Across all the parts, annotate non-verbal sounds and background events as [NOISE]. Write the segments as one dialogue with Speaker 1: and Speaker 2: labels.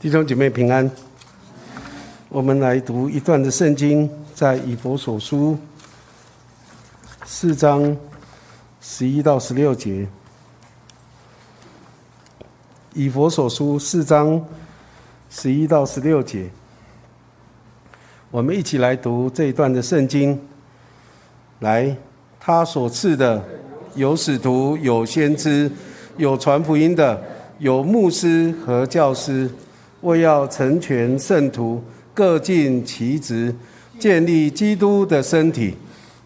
Speaker 1: 弟兄姐妹平安。我们来读一段的圣经，在以佛所书四章十一到十六节。以佛所书四章十一到十六节，我们一起来读这一段的圣经。来，他所赐的有使徒，有先知，有传福音的，有牧师和教师。为要成全圣徒，各尽其职，建立基督的身体，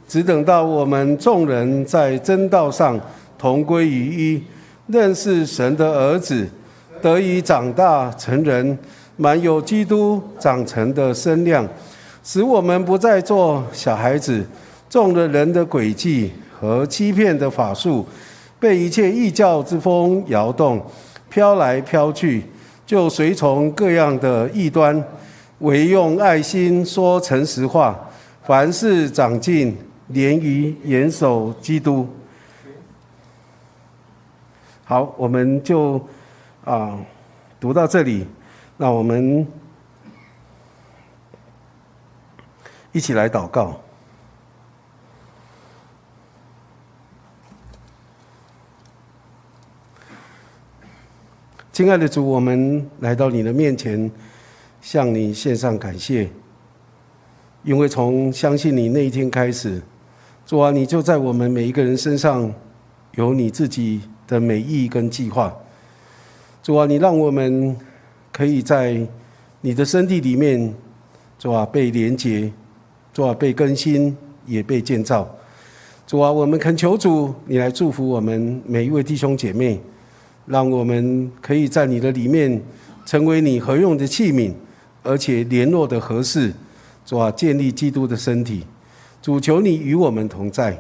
Speaker 1: 只等到我们众人在真道上同归于一，认识神的儿子，得以长大成人，满有基督长成的身量，使我们不再做小孩子，中了人的诡计和欺骗的法术，被一切异教之风摇动，飘来飘去。就随从各样的异端，唯用爱心说诚实话，凡事长进，连于严守基督。好，我们就啊读到这里，那我们一起来祷告。亲爱的主，我们来到你的面前，向你献上感谢。因为从相信你那一天开始，主啊，你就在我们每一个人身上有你自己的美意跟计划。主啊，你让我们可以在你的身体里面，主啊，被连接，主啊，被更新，也被建造。主啊，我们恳求主，你来祝福我们每一位弟兄姐妹。让我们可以在你的里面成为你合用的器皿，而且联络的合适，主啊，建立基督的身体。主求你与我们同在，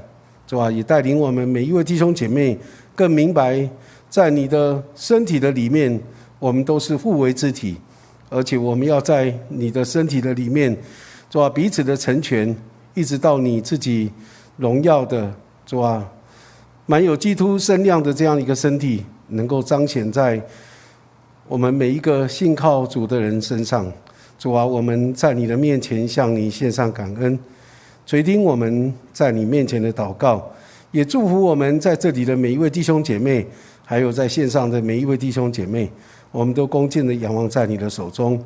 Speaker 1: 主啊，也带领我们每一位弟兄姐妹更明白，在你的身体的里面，我们都是互为肢体，而且我们要在你的身体的里面，主啊，彼此的成全，一直到你自己荣耀的主啊，满有基督身量的这样一个身体。能够彰显在我们每一个信靠主的人身上，主啊，我们在你的面前向你献上感恩，垂听我们在你面前的祷告，也祝福我们在这里的每一位弟兄姐妹，还有在线上的每一位弟兄姐妹，我们都恭敬的仰望在你的手中，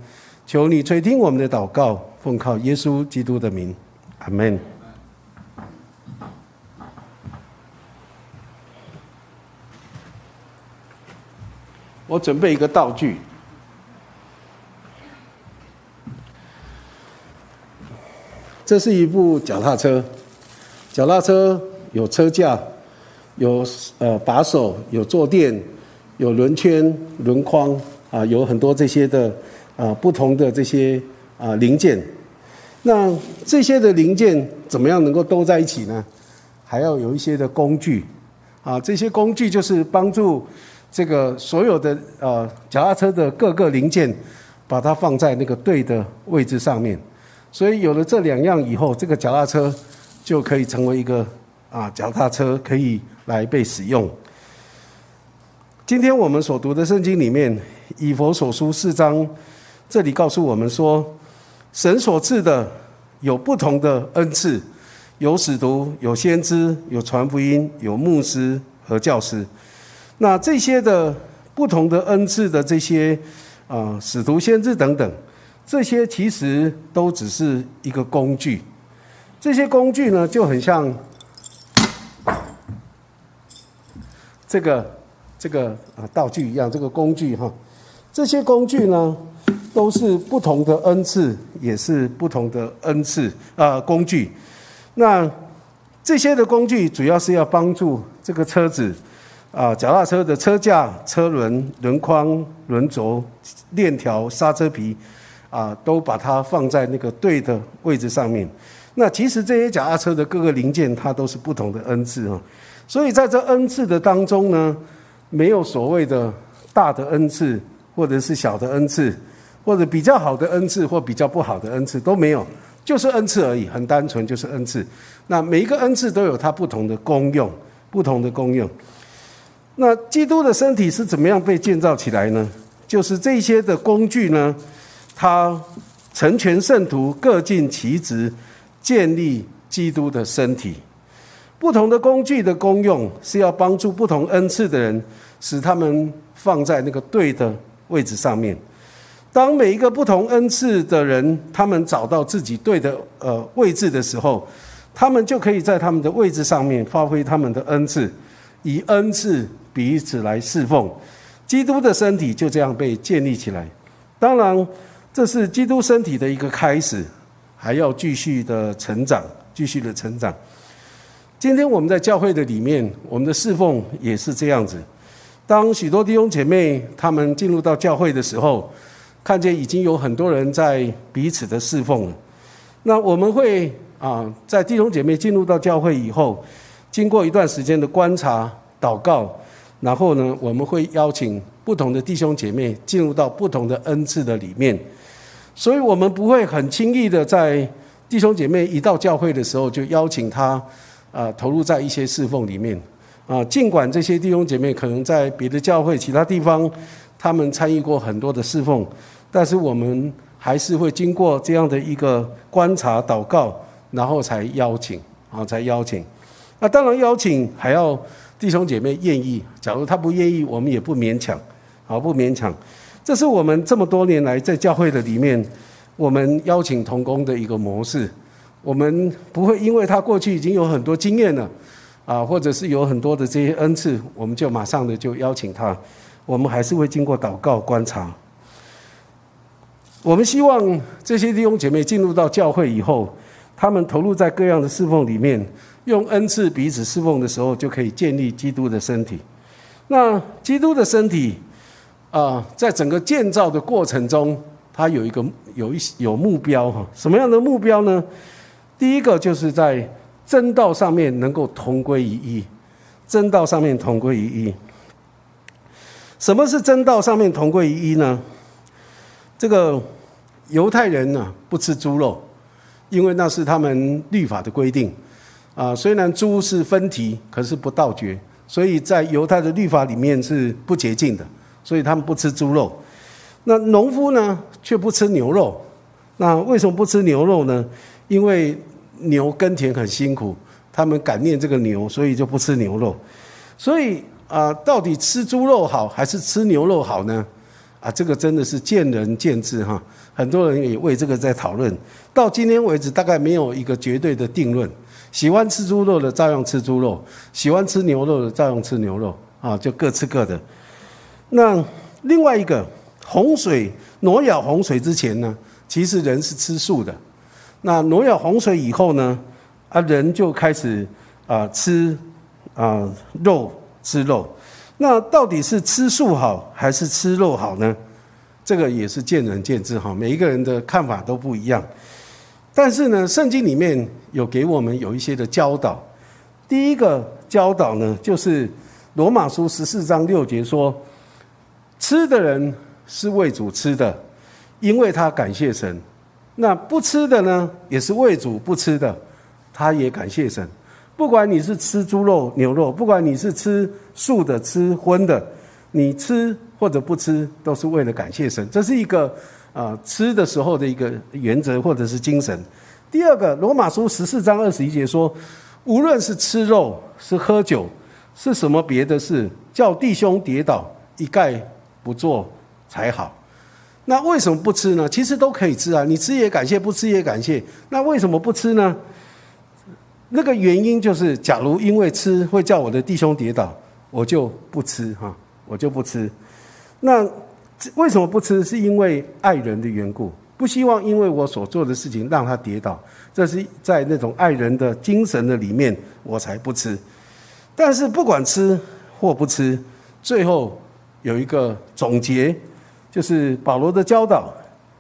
Speaker 1: 求你垂听我们的祷告，奉靠耶稣基督的名，阿门。我准备一个道具，这是一部脚踏车。脚踏车有车架，有呃把手，有坐垫，有轮圈、轮框啊，有很多这些的啊不同的这些啊零件。那这些的零件怎么样能够都在一起呢？还要有一些的工具啊，这些工具就是帮助。这个所有的呃脚踏车的各个零件，把它放在那个对的位置上面，所以有了这两样以后，这个脚踏车就可以成为一个啊脚踏车，可以来被使用。今天我们所读的圣经里面，以佛所书四章，这里告诉我们说，神所赐的有不同的恩赐，有使徒，有先知，有传福音，有牧师和教师。那这些的不同的恩赐的这些啊使徒先知等等，这些其实都只是一个工具。这些工具呢就很像这个这个啊道具一样，这个工具哈。这些工具呢都是不同的恩赐，也是不同的恩赐啊工具。那这些的工具主要是要帮助这个车子。啊，脚踏车的车架、车轮、轮框、轮轴、链条、刹车皮，啊，都把它放在那个对的位置上面。那其实这些脚踏车的各个零件，它都是不同的 N 次啊。所以在这 N 次的当中呢，没有所谓的大的 N 次，或者是小的 N 次，或者比较好的 N 次或比较不好的 N 次都没有，就是 N 次而已，很单纯就是 N 次。那每一个 N 次都有它不同的功用，不同的功用。那基督的身体是怎么样被建造起来呢？就是这些的工具呢，它成全圣徒，各尽其职，建立基督的身体。不同的工具的功用是要帮助不同恩赐的人，使他们放在那个对的位置上面。当每一个不同恩赐的人，他们找到自己对的呃位置的时候，他们就可以在他们的位置上面发挥他们的恩赐，以恩赐彼此来侍奉。基督的身体就这样被建立起来。当然，这是基督身体的一个开始，还要继续的成长，继续的成长。今天我们在教会的里面，我们的侍奉也是这样子。当许多弟兄姐妹他们进入到教会的时候，看见已经有很多人在彼此的侍奉了。那我们会啊，在弟兄姐妹进入到教会以后，经过一段时间的观察、祷告，然后呢，我们会邀请不同的弟兄姐妹进入到不同的恩赐的里面。所以我们不会很轻易的在弟兄姐妹一到教会的时候就邀请他。啊，投入在一些侍奉里面，啊，尽管这些弟兄姐妹可能在别的教会、其他地方，他们参与过很多的侍奉，但是我们还是会经过这样的一个观察、祷告，然后才邀请，啊，才邀请。那当然邀请还要弟兄姐妹愿意，假如他不愿意，我们也不勉强，好不勉强。这是我们这么多年来在教会的里面，我们邀请同工的一个模式。我们不会因为他过去已经有很多经验了，啊，或者是有很多的这些恩赐，我们就马上的就邀请他。我们还是会经过祷告观察。我们希望这些弟兄姐妹进入到教会以后，他们投入在各样的侍奉里面，用恩赐彼此侍奉的时候，就可以建立基督的身体。那基督的身体啊，在整个建造的过程中，它有一个有一有目标哈，什么样的目标呢？第一个就是在真道上面能够同归于一，真道上面同归于一。什么是真道上面同归于一呢？这个犹太人呢不吃猪肉，因为那是他们律法的规定。啊，虽然猪是分蹄，可是不倒嚼，所以在犹太的律法里面是不洁净的，所以他们不吃猪肉。那农夫呢却不吃牛肉，那为什么不吃牛肉呢？因为牛耕田很辛苦，他们感念这个牛，所以就不吃牛肉。所以啊，到底吃猪肉好还是吃牛肉好呢？啊，这个真的是见仁见智哈。很多人也为这个在讨论。到今天为止，大概没有一个绝对的定论。喜欢吃猪肉的照样吃猪肉，喜欢吃牛肉的照样吃牛肉啊，就各吃各的。那另外一个洪水，挪亚洪水之前呢，其实人是吃素的。那挪亚洪水以后呢？啊，人就开始啊吃啊肉吃肉。那到底是吃素好还是吃肉好呢？这个也是见仁见智哈，每一个人的看法都不一样。但是呢，圣经里面有给我们有一些的教导。第一个教导呢，就是罗马书十四章六节说：“吃的人是为主吃的，因为他感谢神。”那不吃的呢，也是为主不吃的，他也感谢神。不管你是吃猪肉、牛肉，不管你是吃素的、吃荤的，你吃或者不吃，都是为了感谢神。这是一个啊吃的时候的一个原则或者是精神。第二个，罗马书十四章二十一节说，无论是吃肉、是喝酒、是什么别的事，叫弟兄跌倒，一概不做才好。那为什么不吃呢？其实都可以吃啊，你吃也感谢，不吃也感谢。那为什么不吃呢？那个原因就是，假如因为吃会叫我的弟兄跌倒，我就不吃哈，我就不吃。那为什么不吃？是因为爱人的缘故，不希望因为我所做的事情让他跌倒。这是在那种爱人的精神的里面，我才不吃。但是不管吃或不吃，最后有一个总结。就是保罗的教导，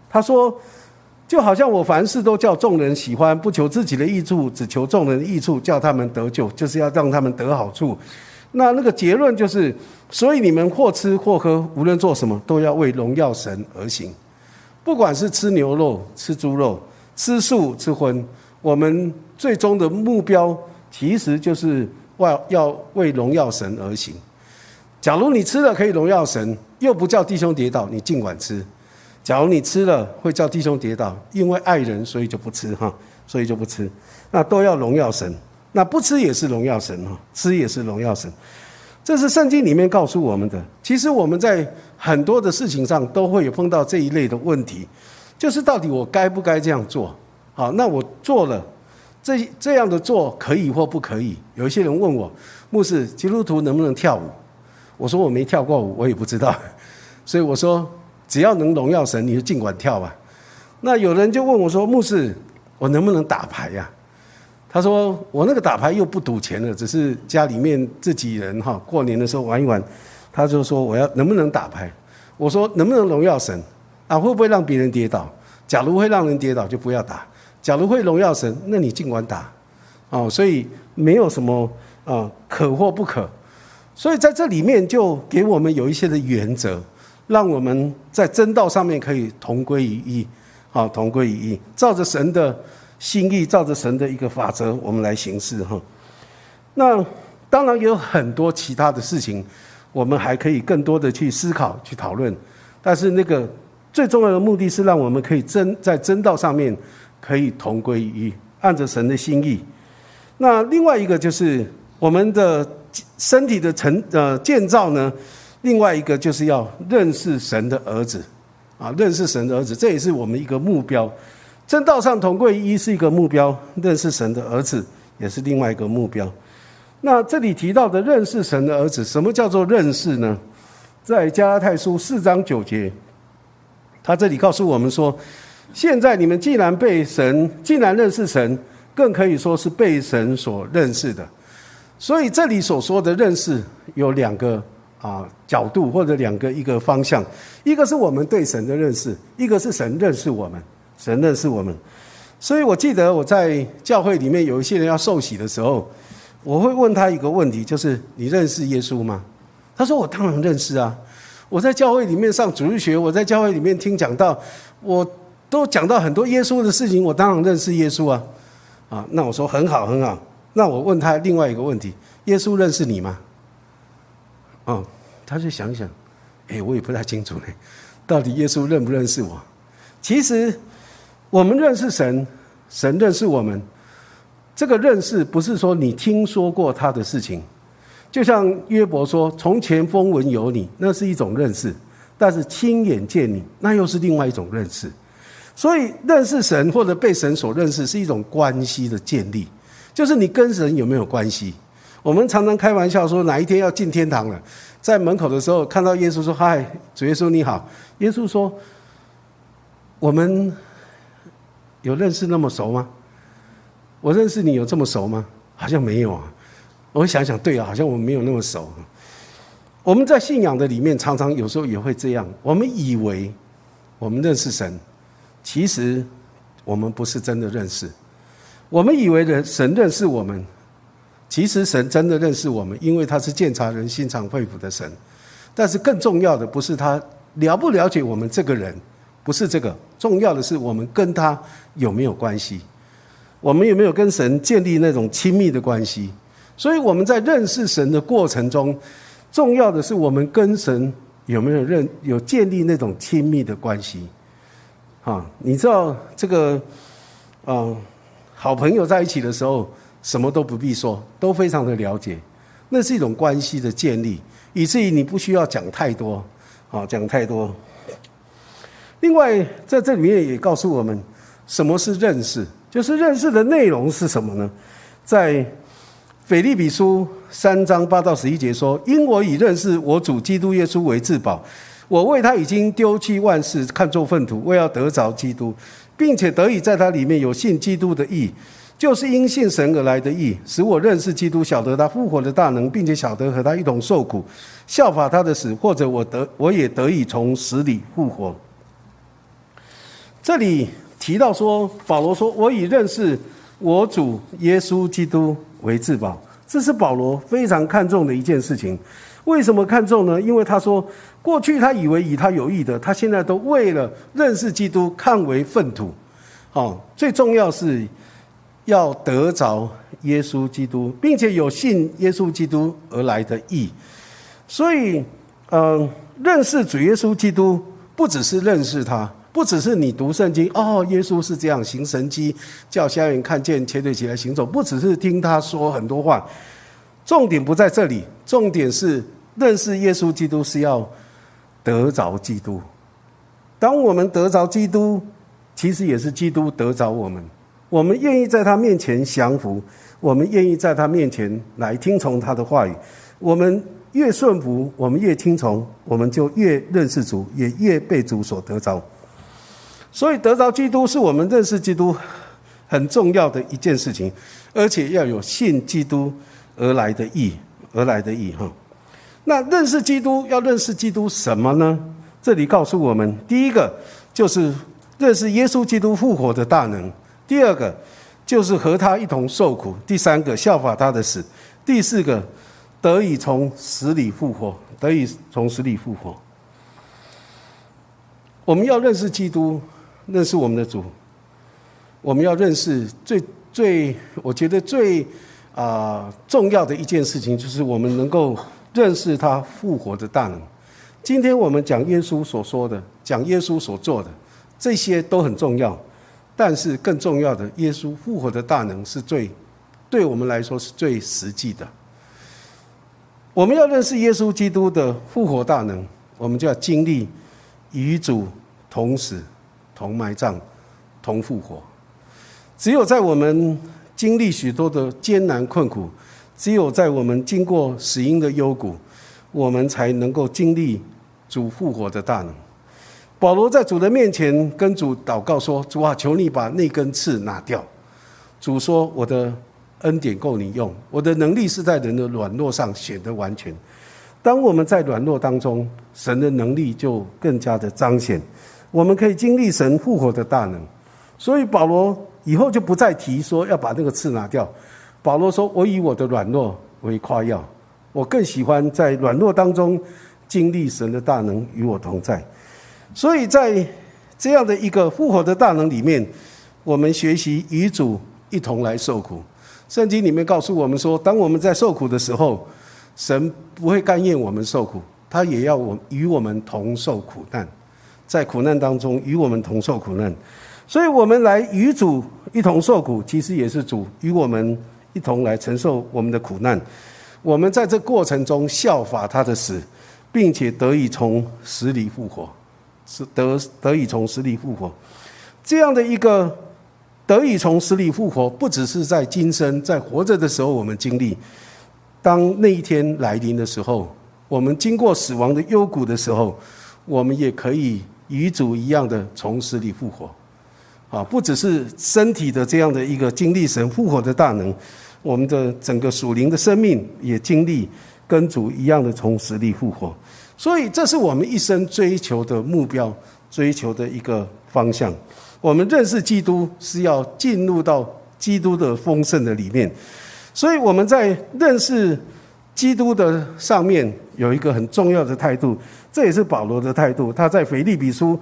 Speaker 1: 他说，就好像我凡事都叫众人喜欢，不求自己的益处，只求众人的益处，叫他们得救，就是要让他们得好处。那那个结论就是，所以你们或吃或喝，无论做什么，都要为荣耀神而行。不管是吃牛肉、吃猪肉、吃素、吃荤，我们最终的目标其实就是要要为荣耀神而行。假如你吃了可以荣耀神，又不叫弟兄跌倒，你尽管吃；假如你吃了会叫弟兄跌倒，因为爱人，所以就不吃哈，所以就不吃。那都要荣耀神，那不吃也是荣耀神哈，吃也是荣耀神。这是圣经里面告诉我们的。其实我们在很多的事情上都会有碰到这一类的问题，就是到底我该不该这样做？好，那我做了，这这样的做可以或不可以？有一些人问我，牧师，基督徒能不能跳舞？我说我没跳过舞，我也不知道。[LAUGHS] 所以我说，只要能荣耀神，你就尽管跳吧。那有人就问我说，牧师，我能不能打牌呀？他说：“我那个打牌又不赌钱的，只是家里面自己人哈，过年的时候玩一玩。”他就说：“我要能不能打牌？”我说：“能不能荣耀神？啊，会不会让别人跌倒？假如会让人跌倒，就不要打；假如会荣耀神，那你尽管打。”哦，所以没有什么啊可或不可。所以在这里面就给我们有一些的原则，让我们在真道上面可以同归于一，好，同归于一，照着神的。心意照着神的一个法则，我们来行事哈。那当然也有很多其他的事情，我们还可以更多的去思考、去讨论。但是那个最重要的目的是让我们可以真在真道上面可以同归于按着神的心意。那另外一个就是我们的身体的成呃建造呢，另外一个就是要认识神的儿子啊，认识神的儿子，这也是我们一个目标。正道上同归一是一个目标，认识神的儿子也是另外一个目标。那这里提到的认识神的儿子，什么叫做认识呢？在加拉太书四章九节，他这里告诉我们说：现在你们既然被神，既然认识神，更可以说是被神所认识的。所以这里所说的认识有两个啊角度或者两个一个方向，一个是我们对神的认识，一个是神认识我们。神认识我们，所以我记得我在教会里面有一些人要受洗的时候，我会问他一个问题，就是你认识耶稣吗？他说我当然认识啊，我在教会里面上主日学，我在教会里面听讲到，我都讲到很多耶稣的事情，我当然认识耶稣啊。啊，那我说很好很好，那我问他另外一个问题，耶稣认识你吗？哦，他就想想，哎，我也不太清楚呢，到底耶稣认不认识我？其实。我们认识神，神认识我们。这个认识不是说你听说过他的事情，就像约伯说：“从前风闻有你，那是一种认识；但是亲眼见你，那又是另外一种认识。”所以，认识神或者被神所认识，是一种关系的建立，就是你跟神有没有关系。我们常常开玩笑说，哪一天要进天堂了，在门口的时候看到耶稣说：“嗨，主耶稣你好。”耶稣说：“我们。”有认识那么熟吗？我认识你有这么熟吗？好像没有啊。我想想，对啊，好像我们没有那么熟。我们在信仰的里面，常常有时候也会这样。我们以为我们认识神，其实我们不是真的认识。我们以为人神认识我们，其实神真的认识我们，因为他是鉴察人心肠肺腑的神。但是更重要的不是他了不了解我们这个人。不是这个，重要的是我们跟他有没有关系，我们有没有跟神建立那种亲密的关系？所以我们在认识神的过程中，重要的是我们跟神有没有认有建立那种亲密的关系？啊，你知道这个，啊，好朋友在一起的时候，什么都不必说，都非常的了解，那是一种关系的建立，以至于你不需要讲太多，啊，讲太多。另外，在这里面也告诉我们，什么是认识？就是认识的内容是什么呢？在腓利比书三章八到十一节说：“因我已认识我主基督耶稣为至宝，我为他已经丢弃万事，看作粪土，为要得着基督，并且得以在他里面有信基督的义，就是因信神而来的义，使我认识基督，晓得他复活的大能，并且晓得和他一同受苦，效法他的死，或者我得我也得以从死里复活。”这里提到说，保罗说：“我以认识我主耶稣基督为至宝。”这是保罗非常看重的一件事情。为什么看重呢？因为他说，过去他以为以他有益的，他现在都为了认识基督看为粪土。好，最重要是要得着耶稣基督，并且有信耶稣基督而来的义。所以，嗯，认识主耶稣基督，不只是认识他，不只是你读圣经哦，耶稣是这样行神迹，叫瞎人看见，瘸腿起来行走，不只是听他说很多话。重点不在这里，重点是认识耶稣基督是要得着基督。当我们得着基督，其实也是基督得着我们。我们愿意在他面前降服，我们愿意在他面前来听从他的话语。我们越顺服，我们越听从，我们就越认识主，也越被主所得着。所以，得着基督是我们认识基督很重要的一件事情，而且要有信基督而来的义，而来的义哈。那认识基督要认识基督什么呢？这里告诉我们，第一个就是认识耶稣基督复活的大能；第二个就是和他一同受苦；第三个效法他的死；第四个。得以从死里复活，得以从死里复活。我们要认识基督，认识我们的主。我们要认识最最，我觉得最啊重要的一件事情，就是我们能够认识他复活的大能。今天我们讲耶稣所说的，讲耶稣所做的，这些都很重要。但是更重要的，耶稣复活的大能是最对我们来说是最实际的。我们要认识耶稣基督的复活大能，我们就要经历与主同死、同埋葬、同复活。只有在我们经历许多的艰难困苦，只有在我们经过死荫的幽谷，我们才能够经历主复活的大能。保罗在主的面前跟主祷告说：“主啊，求你把那根刺拿掉。”主说：“我的。”恩典够你用，我的能力是在人的软弱上显得完全。当我们在软弱当中，神的能力就更加的彰显。我们可以经历神复活的大能。所以保罗以后就不再提说要把那个刺拿掉。保罗说：“我以我的软弱为夸耀，我更喜欢在软弱当中经历神的大能与我同在。”所以在这样的一个复活的大能里面，我们学习与主一同来受苦。圣经里面告诉我们说，当我们在受苦的时候，神不会甘愿我们受苦，他也要我与我们同受苦难，在苦难当中与我们同受苦难。所以，我们来与主一同受苦，其实也是主与我们一同来承受我们的苦难。我们在这过程中效法他的死，并且得以从死里复活，是得得以从死里复活，这样的一个。得以从死里复活，不只是在今生在活着的时候我们经历，当那一天来临的时候，我们经过死亡的幽谷的时候，我们也可以与主一样的从死里复活。啊，不只是身体的这样的一个经历神复活的大能，我们的整个属灵的生命也经历跟主一样的从死里复活。所以，这是我们一生追求的目标，追求的一个方向。我们认识基督是要进入到基督的丰盛的里面，所以我们在认识基督的上面有一个很重要的态度，这也是保罗的态度。他在腓立比书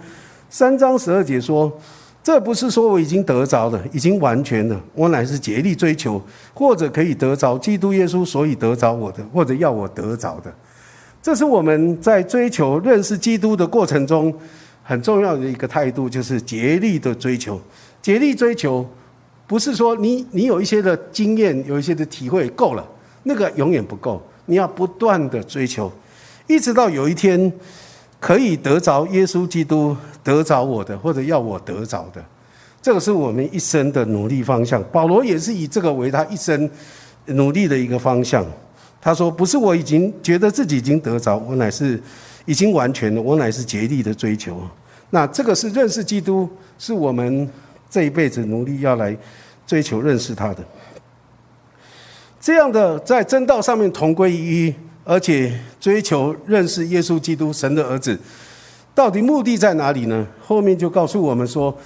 Speaker 1: 三章十二节说：“这不是说我已经得着了，已经完全了，我乃是竭力追求，或者可以得着基督耶稣，所以得着我的，或者要我得着的。”这是我们在追求认识基督的过程中。很重要的一个态度就是竭力的追求，竭力追求，不是说你你有一些的经验，有一些的体会够了，那个永远不够，你要不断的追求，一直到有一天可以得着耶稣基督得着我的，或者要我得着的，这个是我们一生的努力方向。保罗也是以这个为他一生努力的一个方向。他说：“不是我已经觉得自己已经得着，我乃是。”已经完全了，我乃是竭力的追求。那这个是认识基督，是我们这一辈子努力要来追求认识他的。这样的在真道上面同归于一，而且追求认识耶稣基督神的儿子，到底目的在哪里呢？后面就告诉我们说，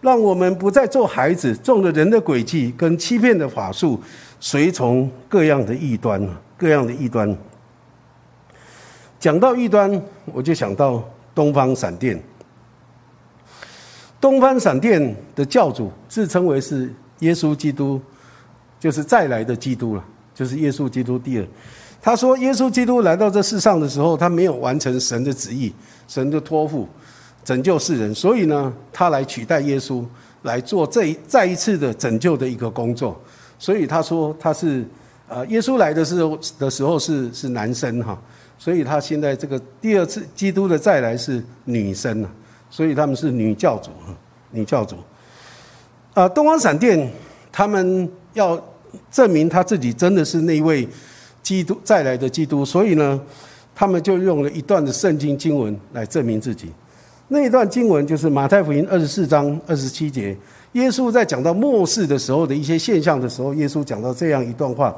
Speaker 1: 让我们不再做孩子，中了人的诡计跟欺骗的法术，随从各样的异端，各样的异端。讲到异端，我就想到东方闪电。东方闪电的教主自称为是耶稣基督，就是再来的基督了，就是耶稣基督第二。他说，耶稣基督来到这世上的时候，他没有完成神的旨意，神的托付，拯救世人，所以呢，他来取代耶稣，来做这一再一次的拯救的一个工作。所以他说他是，呃，耶稣来的时候的时候是是男生哈，所以他现在这个第二次基督的再来是女生了，所以他们是女教主哈，女教主。啊，东方闪电他们要证明他自己真的是那位基督再来的基督，所以呢，他们就用了一段的圣经经文来证明自己。那一段经文就是马太福音二十四章二十七节。耶稣在讲到末世的时候的一些现象的时候，耶稣讲到这样一段话：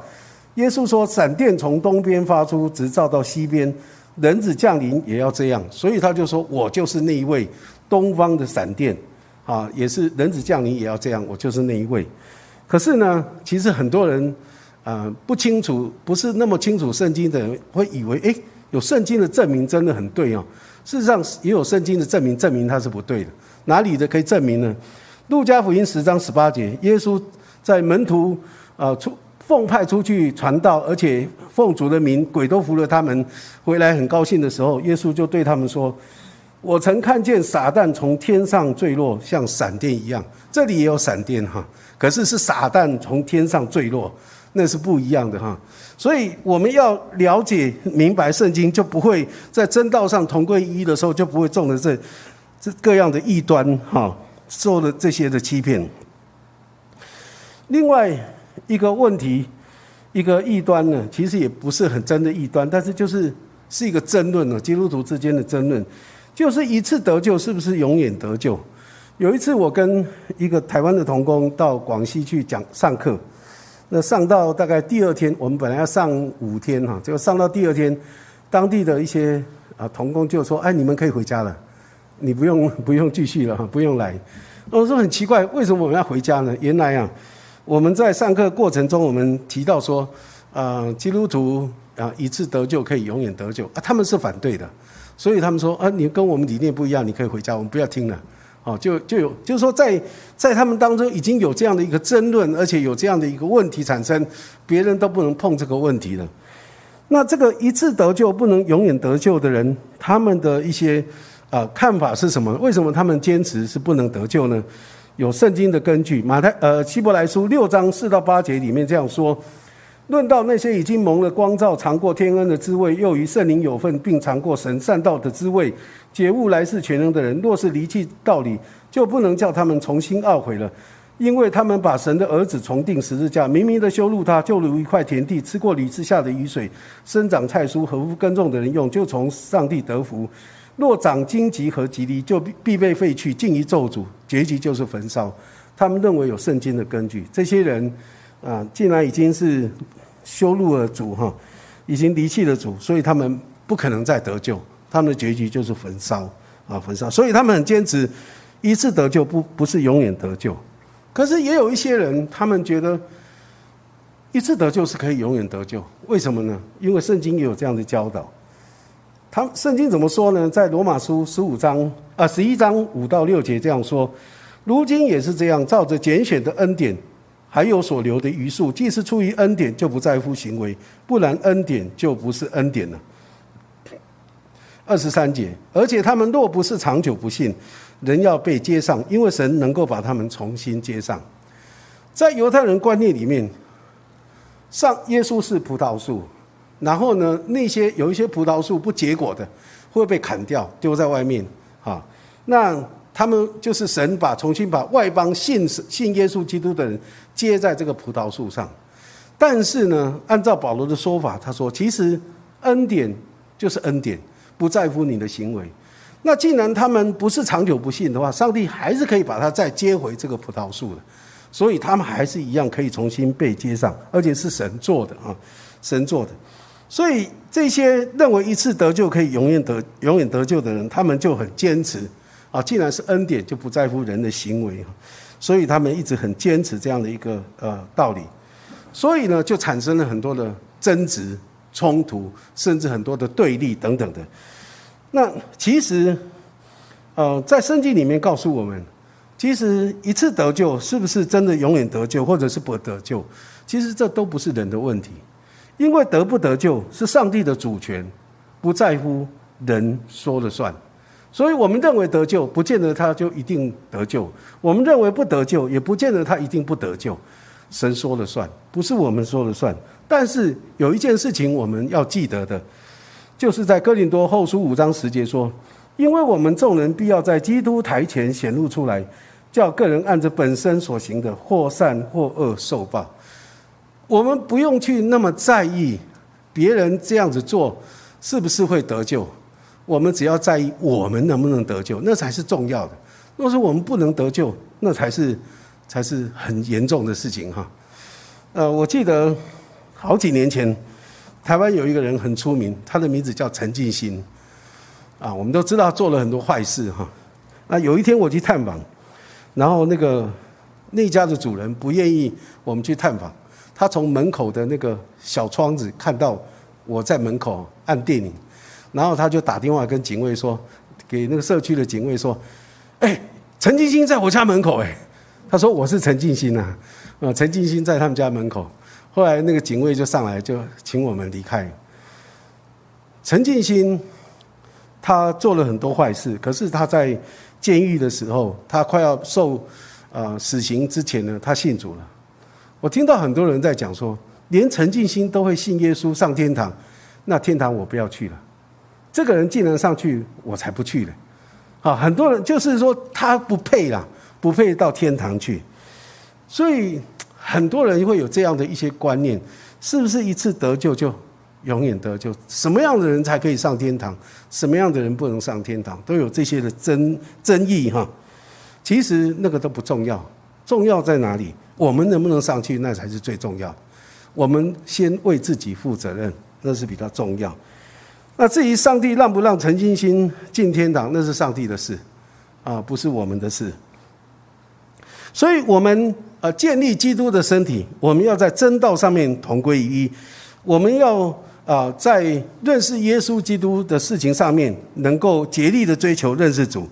Speaker 1: 耶稣说，闪电从东边发出，直照到西边，人子降临也要这样。所以他就说，我就是那一位东方的闪电，啊，也是人子降临也要这样，我就是那一位。可是呢，其实很多人啊不清楚，不是那么清楚圣经的人，会以为，诶，有圣经的证明真的很对哦。事实上，也有圣经的证明，证明它是不对的。哪里的可以证明呢？路加福音十章十八节，耶稣在门徒啊出奉派出去传道，而且奉主的名，鬼都服了他们，回来很高兴的时候，耶稣就对他们说：“我曾看见撒旦从天上坠落，像闪电一样。这里也有闪电哈，可是是撒旦从天上坠落，那是不一样的哈。所以我们要了解明白圣经，就不会在真道上同归一的时候，就不会中了这这各样的异端哈。”受了这些的欺骗。另外一个问题，一个异端呢，其实也不是很真的异端，但是就是是一个争论呢，基督徒之间的争论，就是一次得救是不是永远得救？有一次我跟一个台湾的童工到广西去讲上课，那上到大概第二天，我们本来要上五天哈，结果上到第二天，当地的一些啊童工就说：“哎，你们可以回家了。”你不用 [LAUGHS] 不用继续了哈，不用来。我说很奇怪，为什么我们要回家呢？原来啊，我们在上课过程中，我们提到说，啊，基督徒啊，一次得救可以永远得救啊，他们是反对的，所以他们说啊，你跟我们理念不一样，你可以回家，我们不要听了。哦，就就有就是说，在在他们当中已经有这样的一个争论，而且有这样的一个问题产生，别人都不能碰这个问题了。那这个一次得救不能永远得救的人，他们的一些。啊，看法是什么？为什么他们坚持是不能得救呢？有圣经的根据，马太呃希伯来书六章四到八节里面这样说：论到那些已经蒙了光照、尝过天恩的滋味，又与圣灵有份，并尝过神善道的滋味，解悟来世全能的人，若是离弃道理，就不能叫他们重新懊悔了，因为他们把神的儿子重定十字架，明明的羞辱他，就如一块田地，吃过李子下的雨水，生长菜蔬，合乎耕种的人用，就从上帝得福。若长荆棘和棘藜，就必被废去，尽于咒诅，结局就是焚烧。他们认为有圣经的根据。这些人啊，既然已经是修路了主哈，已经离弃了主，所以他们不可能再得救。他们的结局就是焚烧啊，焚烧。所以他们很坚持，一次得救不不是永远得救。可是也有一些人，他们觉得一次得救是可以永远得救。为什么呢？因为圣经也有这样的教导。他圣经怎么说呢？在罗马书十五章啊十一章五到六节这样说：如今也是这样，照着拣选的恩典，还有所留的余数，既是出于恩典，就不在乎行为；不然，恩典就不是恩典了。二十三节，而且他们若不是长久不信，人要被接上，因为神能够把他们重新接上。在犹太人观念里面，上耶稣是葡萄树。然后呢，那些有一些葡萄树不结果的，会被砍掉丢在外面，哈。那他们就是神把重新把外邦信信耶稣基督的人接在这个葡萄树上。但是呢，按照保罗的说法，他说其实恩典就是恩典，不在乎你的行为。那既然他们不是长久不信的话，上帝还是可以把他再接回这个葡萄树的，所以他们还是一样可以重新被接上，而且是神做的啊，神做的。所以这些认为一次得救可以永远得永远得救的人，他们就很坚持啊，既然是恩典，就不在乎人的行为，所以他们一直很坚持这样的一个呃道理，所以呢，就产生了很多的争执、冲突，甚至很多的对立等等的。那其实，呃，在圣经里面告诉我们，其实一次得救是不是真的永远得救，或者是不得救，其实这都不是人的问题。因为得不得救是上帝的主权，不在乎人说了算。所以我们认为得救，不见得他就一定得救；我们认为不得救，也不见得他一定不得救。神说了算，不是我们说了算。但是有一件事情我们要记得的，就是在哥林多后书五章十节说：“因为我们众人必要在基督台前显露出来，叫个人按着本身所行的，或善或恶受报。”我们不用去那么在意别人这样子做是不是会得救。我们只要在意我们能不能得救，那才是重要的。若是我们不能得救，那才是才是很严重的事情哈。呃，我记得好几年前，台湾有一个人很出名，他的名字叫陈进兴。啊，我们都知道做了很多坏事哈。那有一天我去探访，然后那个那家的主人不愿意我们去探访，他从门口的那个小窗子看到我在门口按电铃。然后他就打电话跟警卫说，给那个社区的警卫说：“哎，陈进兴在我家门口。”哎，他说：“我是陈进兴呐，啊，陈进兴在他们家门口。”后来那个警卫就上来就请我们离开。陈进兴他做了很多坏事，可是他在监狱的时候，他快要受呃死刑之前呢，他信主了。我听到很多人在讲说，连陈进兴都会信耶稣上天堂，那天堂我不要去了。这个人既然上去，我才不去呢。啊，很多人就是说他不配啦，不配到天堂去。所以很多人会有这样的一些观念：是不是一次得救就永远得救？什么样的人才可以上天堂？什么样的人不能上天堂？都有这些的争争议哈。其实那个都不重要，重要在哪里？我们能不能上去，那才是最重要。我们先为自己负责任，那是比较重要。那至于上帝让不让陈金星进天堂，那是上帝的事，啊，不是我们的事。所以，我们呃建立基督的身体，我们要在真道上面同归于一。我们要啊，在认识耶稣基督的事情上面，能够竭力的追求认识主，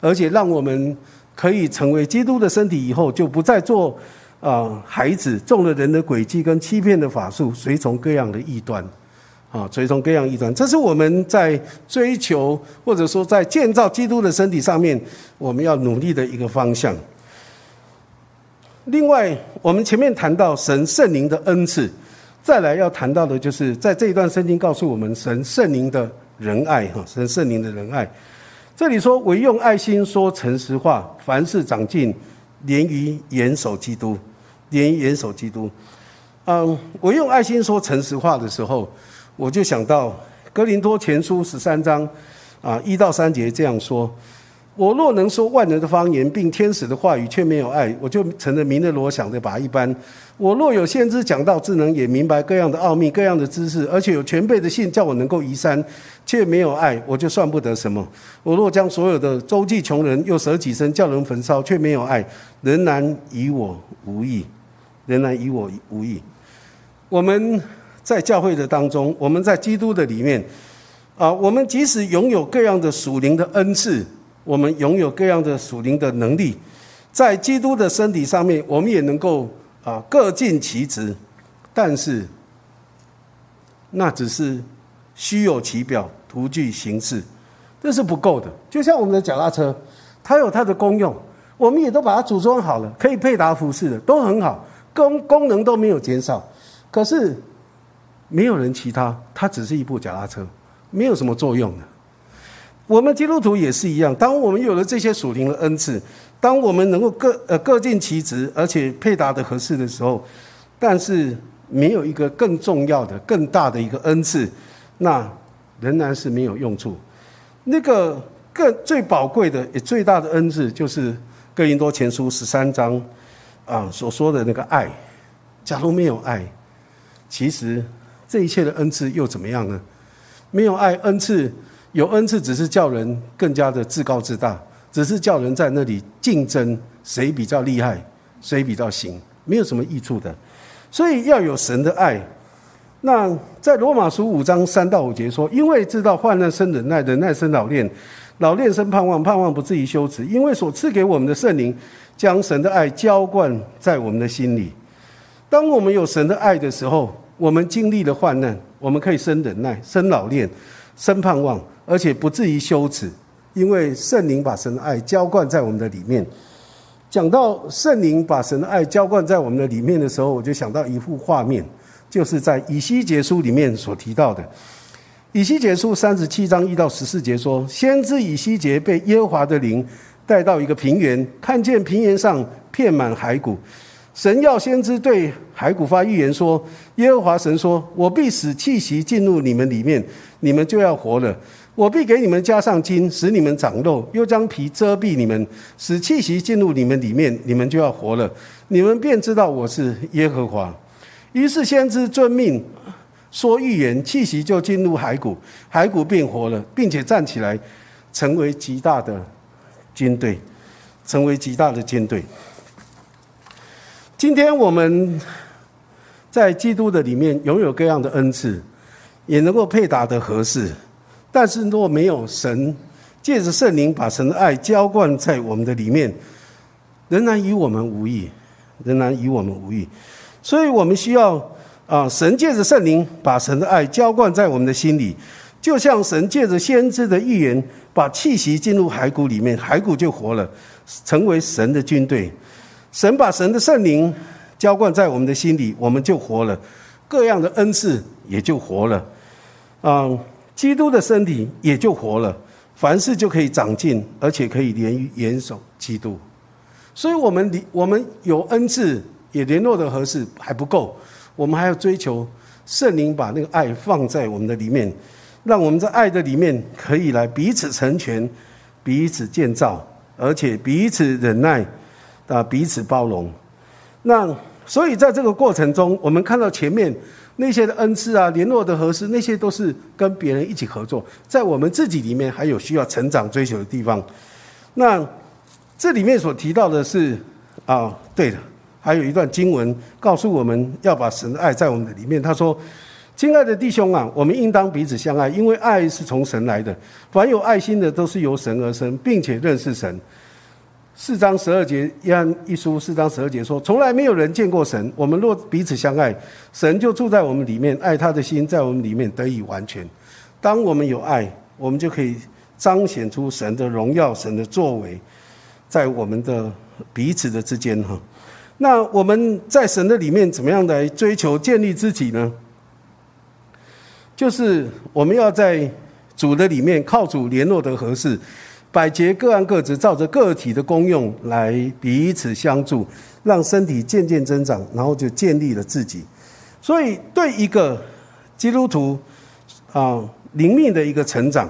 Speaker 1: 而且让我们可以成为基督的身体以后，就不再做啊孩子中了人的诡计跟欺骗的法术，随从各样的异端。啊，随从各样异端，这是我们在追求或者说在建造基督的身体上面，我们要努力的一个方向。另外，我们前面谈到神圣灵的恩赐，再来要谈到的就是在这一段圣经告诉我们神圣灵的仁爱，哈，神圣灵的仁爱。这里说，唯用爱心说诚实话，凡事长进，连于严守基督，连于严守基督。嗯，我用爱心说诚实话的时候。我就想到《格林多前书》十三章，啊一到三节这样说：我若能说万人的方言，并天使的话语，却没有爱，我就成了明的罗想的把一般。我若有先知讲道智能，也明白各样的奥秘、各样的知识，而且有全备的信，叫我能够移山，却没有爱，我就算不得什么。我若将所有的周济穷人，又舍己身叫人焚烧，却没有爱，仍然与我无益，仍然与我无益。我们。在教会的当中，我们在基督的里面，啊，我们即使拥有各样的属灵的恩赐，我们拥有各样的属灵的能力，在基督的身体上面，我们也能够啊各尽其职，但是那只是虚有其表，徒具形式，这是不够的。就像我们的脚踏车，它有它的功用，我们也都把它组装好了，可以配搭服饰的，都很好，功功能都没有减少，可是。没有人骑它，它只是一部脚踏车，没有什么作用的。我们基督徒也是一样，当我们有了这些属灵的恩赐，当我们能够各呃各尽其职，而且配搭的合适的时候，但是没有一个更重要的、更大的一个恩赐，那仍然是没有用处。那个更最宝贵的、也最大的恩赐，就是哥林多前书十三章啊所说的那个爱。假如没有爱，其实。这一切的恩赐又怎么样呢？没有爱，恩赐有恩赐，只是叫人更加的自高自大，只是叫人在那里竞争谁比较厉害，谁比较行，没有什么益处的。所以要有神的爱。那在罗马书五章三到五节说：“因为知道患难生忍耐，忍耐生老练，老练生盼望，盼望不至于羞耻。因为所赐给我们的圣灵，将神的爱浇灌在我们的心里。当我们有神的爱的时候。”我们经历了患难，我们可以生忍耐、生老练、生盼望，而且不至于羞耻，因为圣灵把神的爱浇灌在我们的里面。讲到圣灵把神的爱浇灌在我们的里面的时候，我就想到一幅画面，就是在以西结书里面所提到的。以西结书三十七章一到十四节说，先知以西结被耶和华的灵带到一个平原，看见平原上遍满骸骨。神要先知对骸骨发预言说：“耶和华神说，我必使气息进入你们里面，你们就要活了。”我必给你们加上筋，使你们长肉；又将皮遮蔽你们，使气息进入你们里面，你们就要活了。你们便知道我是耶和华。于是先知遵命说预言，气息就进入骸骨，骸骨变活了，并且站起来，成为极大的军队，成为极大的军队。今天我们在基督的里面拥有各样的恩赐，也能够配搭的合适。但是若没有神借着圣灵把神的爱浇灌在我们的里面，仍然与我们无异，仍然与我们无异。所以我们需要啊，神借着圣灵把神的爱浇灌在我们的心里，就像神借着先知的预言把气息进入骸骨里面，骸骨就活了，成为神的军队。神把神的圣灵浇灌在我们的心里，我们就活了，各样的恩赐也就活了，啊。基督的身体也就活了，凡事就可以长进，而且可以连于严守基督。所以，我们离我们有恩赐，也联络的合适还不够，我们还要追求圣灵把那个爱放在我们的里面，让我们在爱的里面可以来彼此成全、彼此建造，而且彼此忍耐啊，彼此包容。那所以，在这个过程中，我们看到前面。那些的恩赐啊，联络的合适，那些都是跟别人一起合作，在我们自己里面还有需要成长追求的地方。那这里面所提到的是啊，对的，还有一段经文告诉我们要把神的爱在我们的里面。他说：“亲爱的弟兄啊，我们应当彼此相爱，因为爱是从神来的。凡有爱心的，都是由神而生，并且认识神。”四章十二节，约翰一书四章十二节说：“从来没有人见过神。我们若彼此相爱，神就住在我们里面，爱他的心在我们里面得以完全。当我们有爱，我们就可以彰显出神的荣耀、神的作为，在我们的彼此的之间。哈，那我们在神的里面怎么样来追求建立自己呢？就是我们要在主的里面靠主联络的合适。”百节各按各职，照着个体的功用来彼此相助，让身体渐渐增长，然后就建立了自己。所以，对一个基督徒啊灵命的一个成长，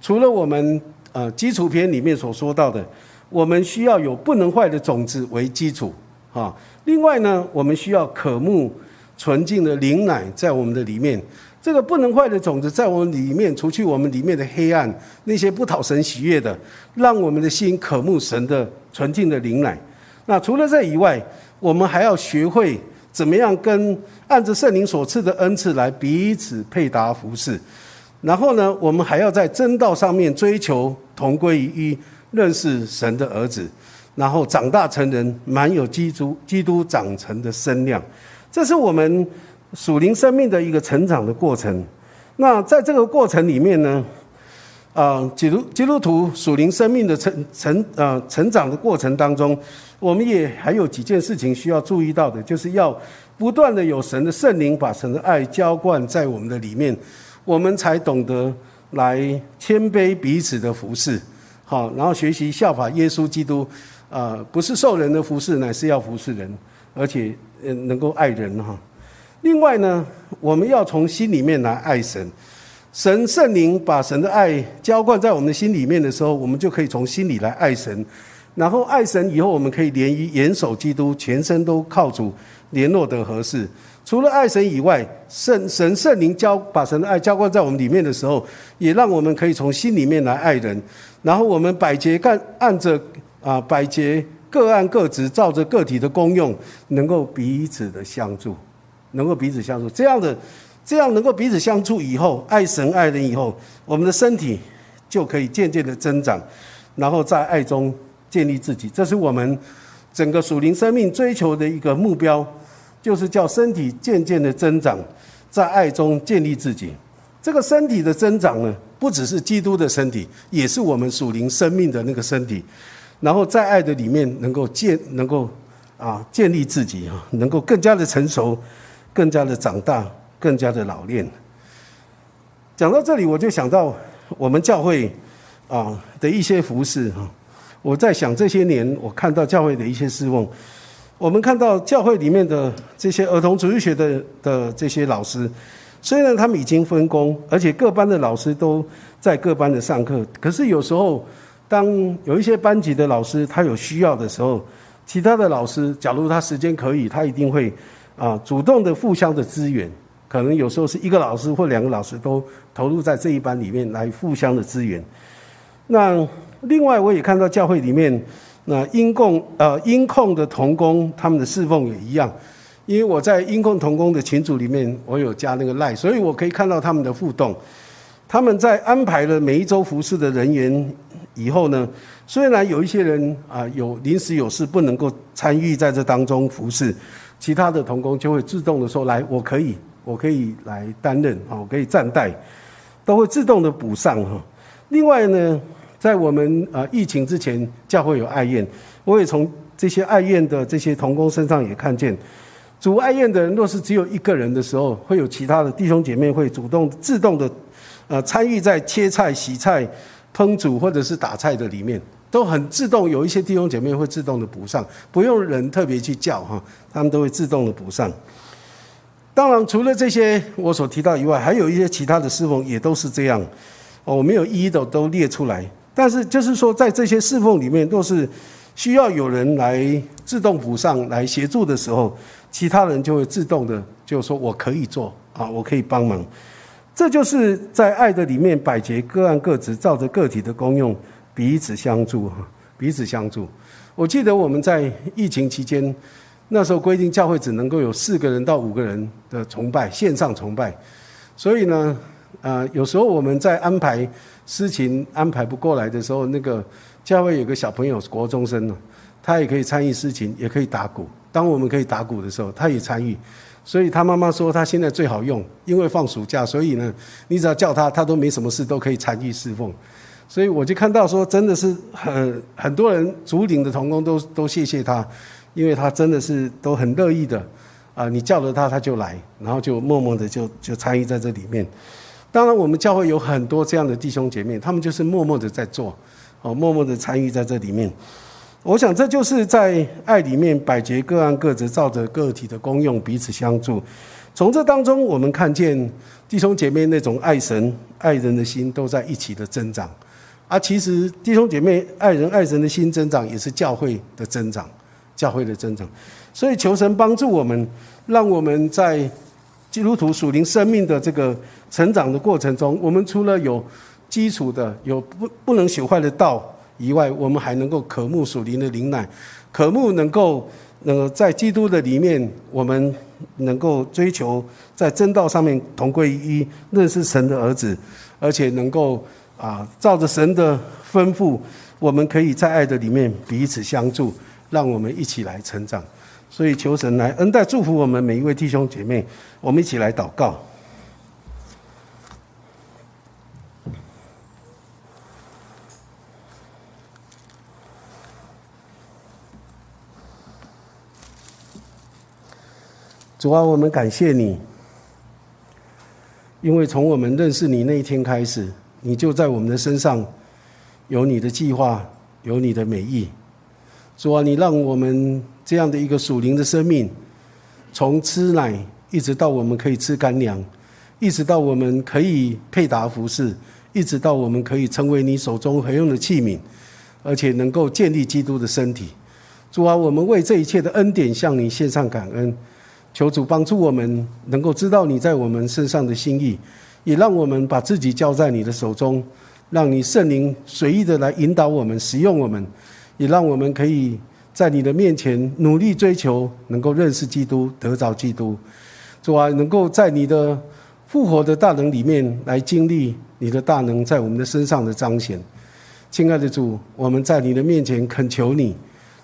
Speaker 1: 除了我们呃基础篇里面所说到的，我们需要有不能坏的种子为基础啊。另外呢，我们需要渴慕纯净的灵奶在我们的里面。这个不能坏的种子在我们里面，除去我们里面的黑暗，那些不讨神喜悦的，让我们的心渴慕神的纯净的灵奶。那除了这以外，我们还要学会怎么样跟按着圣灵所赐的恩赐来彼此配搭服侍。然后呢，我们还要在真道上面追求同归于一，认识神的儿子，然后长大成人，满有基督基督长成的身量。这是我们。属灵生命的一个成长的过程，那在这个过程里面呢，啊，基督基督徒属灵生命的成成啊成长的过程当中，我们也还有几件事情需要注意到的，就是要不断的有神的圣灵把神的爱浇灌在我们的里面，我们才懂得来谦卑彼此的服侍，好，然后学习效法耶稣基督，啊，不是受人的服侍，乃是要服侍人，而且嗯能够爱人哈。另外呢，我们要从心里面来爱神，神圣灵把神的爱浇灌在我们的心里面的时候，我们就可以从心里来爱神。然后爱神以后，我们可以连于严守基督，全身都靠主联络的合适。除了爱神以外，圣神圣灵浇把神的爱浇灌在我们里面的时候，也让我们可以从心里面来爱人。然后我们百节干按着啊百节各按各职，照着个体的功用，能够彼此的相助。能够彼此相处，这样的，这样能够彼此相处以后，爱神爱人以后，我们的身体就可以渐渐的增长，然后在爱中建立自己，这是我们整个属灵生命追求的一个目标。就是叫身体渐渐的增长，在爱中建立自己。这个身体的增长呢，不只是基督的身体，也是我们属灵生命的那个身体。然后在爱的里面，能够建，能够啊建立自己啊，能够更加的成熟，更加的长大，更加的老练。讲到这里，我就想到我们教会啊的一些服饰哈。我在想这些年，我看到教会的一些侍奉，我们看到教会里面的这些儿童主日学的的这些老师，虽然他们已经分工，而且各班的老师都在各班的上课，可是有时候，当有一些班级的老师他有需要的时候，其他的老师假如他时间可以，他一定会啊主动的互相的支援，可能有时候是一个老师或两个老师都投入在这一班里面来互相的支援，那。另外，我也看到教会里面，那音控呃音控的童工，他们的侍奉也一样。因为我在音控童工的群组里面，我有加那个赖，所以我可以看到他们的互动。他们在安排了每一周服侍的人员以后呢，虽然有一些人啊有临时有事不能够参与在这当中服侍，其他的童工就会自动的说：“来，我可以，我可以来担任啊，我可以暂代，都会自动的补上哈。”另外呢。在我们啊疫情之前，教会有爱宴，我也从这些爱宴的这些童工身上也看见，主爱宴的人若是只有一个人的时候，会有其他的弟兄姐妹会主动自动的，呃参与在切菜、洗菜、烹煮或者是打菜的里面，都很自动。有一些弟兄姐妹会自动的补上，不用人特别去叫哈，他们都会自动的补上。当然，除了这些我所提到以外，还有一些其他的侍奉也都是这样，我没有一一的都列出来。但是，就是说，在这些侍奉里面，都是需要有人来自动补上来协助的时候，其他人就会自动的就说：“我可以做啊，我可以帮忙。”这就是在爱的里面，百节各按各职，照着个体的功用，彼此相助，彼此相助。我记得我们在疫情期间，那时候规定教会只能够有四个人到五个人的崇拜，线上崇拜。所以呢，呃，有时候我们在安排。事情安排不过来的时候，那个教会有个小朋友国中生呢，他也可以参与事情，也可以打鼓。当我们可以打鼓的时候，他也参与。所以他妈妈说他现在最好用，因为放暑假，所以呢，你只要叫他，他都没什么事，都可以参与侍奉。所以我就看到说，真的是很很多人主领的童工都都谢谢他，因为他真的是都很乐意的啊，你叫了他他就来，然后就默默的就就参与在这里面。当然，我们教会有很多这样的弟兄姐妹，他们就是默默的在做，哦，默默的参与在这里面。我想，这就是在爱里面，百节各按各职，照着个体的功用彼此相助。从这当中，我们看见弟兄姐妹那种爱神、爱人的心都在一起的增长。啊其实，弟兄姐妹爱人、爱神的心增长，也是教会的增长，教会的增长。所以，求神帮助我们，让我们在。基督徒属灵生命的这个成长的过程中，我们除了有基础的、有不不能朽坏的道以外，我们还能够渴慕属灵的灵奶，渴慕能够呃在基督的里面，我们能够追求在真道上面同归于一，认识神的儿子，而且能够啊照着神的吩咐，我们可以在爱的里面彼此相助，让我们一起来成长。所以求神来恩待祝福我们每一位弟兄姐妹，我们一起来祷告。主啊，我们感谢你，因为从我们认识你那一天开始，你就在我们的身上有你的计划，有你的美意。主啊，你让我们。这样的一个属灵的生命，从吃奶一直到我们可以吃干粮，一直到我们可以配搭服饰，一直到我们可以成为你手中合用的器皿，而且能够建立基督的身体。主啊，我们为这一切的恩典向你献上感恩，求主帮助我们能够知道你在我们身上的心意，也让我们把自己交在你的手中，让你圣灵随意的来引导我们、使用我们，也让我们可以。在你的面前努力追求，能够认识基督，得着基督，主啊，能够在你的复活的大能里面来经历你的大能在我们的身上的彰显。亲爱的主，我们在你的面前恳求你，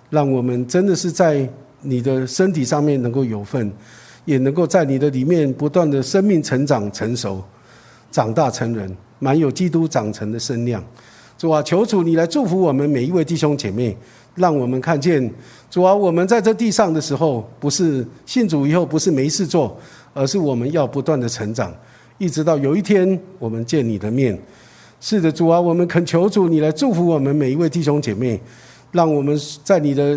Speaker 1: 让我们真的是在你的身体上面能够有份，也能够在你的里面不断的生命成长成熟，长大成人，满有基督长成的身量。主啊，求主你来祝福我们每一位弟兄姐妹，让我们看见主啊，我们在这地上的时候，不是信主以后不是没事做，而是我们要不断的成长，一直到有一天我们见你的面。是的，主啊，我们恳求主你来祝福我们每一位弟兄姐妹，让我们在你的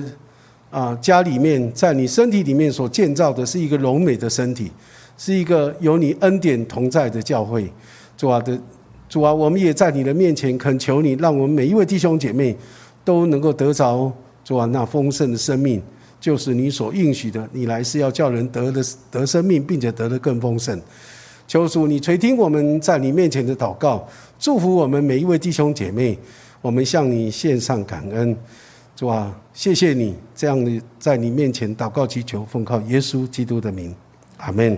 Speaker 1: 啊家里面，在你身体里面所建造的是一个柔美的身体，是一个有你恩典同在的教会。主啊的。主啊，我们也在你的面前恳求你，让我们每一位弟兄姐妹都能够得着主啊那丰盛的生命，就是你所应许的。你来是要叫人得的得生命，并且得的更丰盛。求主你垂听我们在你面前的祷告，祝福我们每一位弟兄姐妹。我们向你献上感恩，主啊，谢谢你这样的在你面前祷告祈求，奉靠耶稣基督的名，阿门。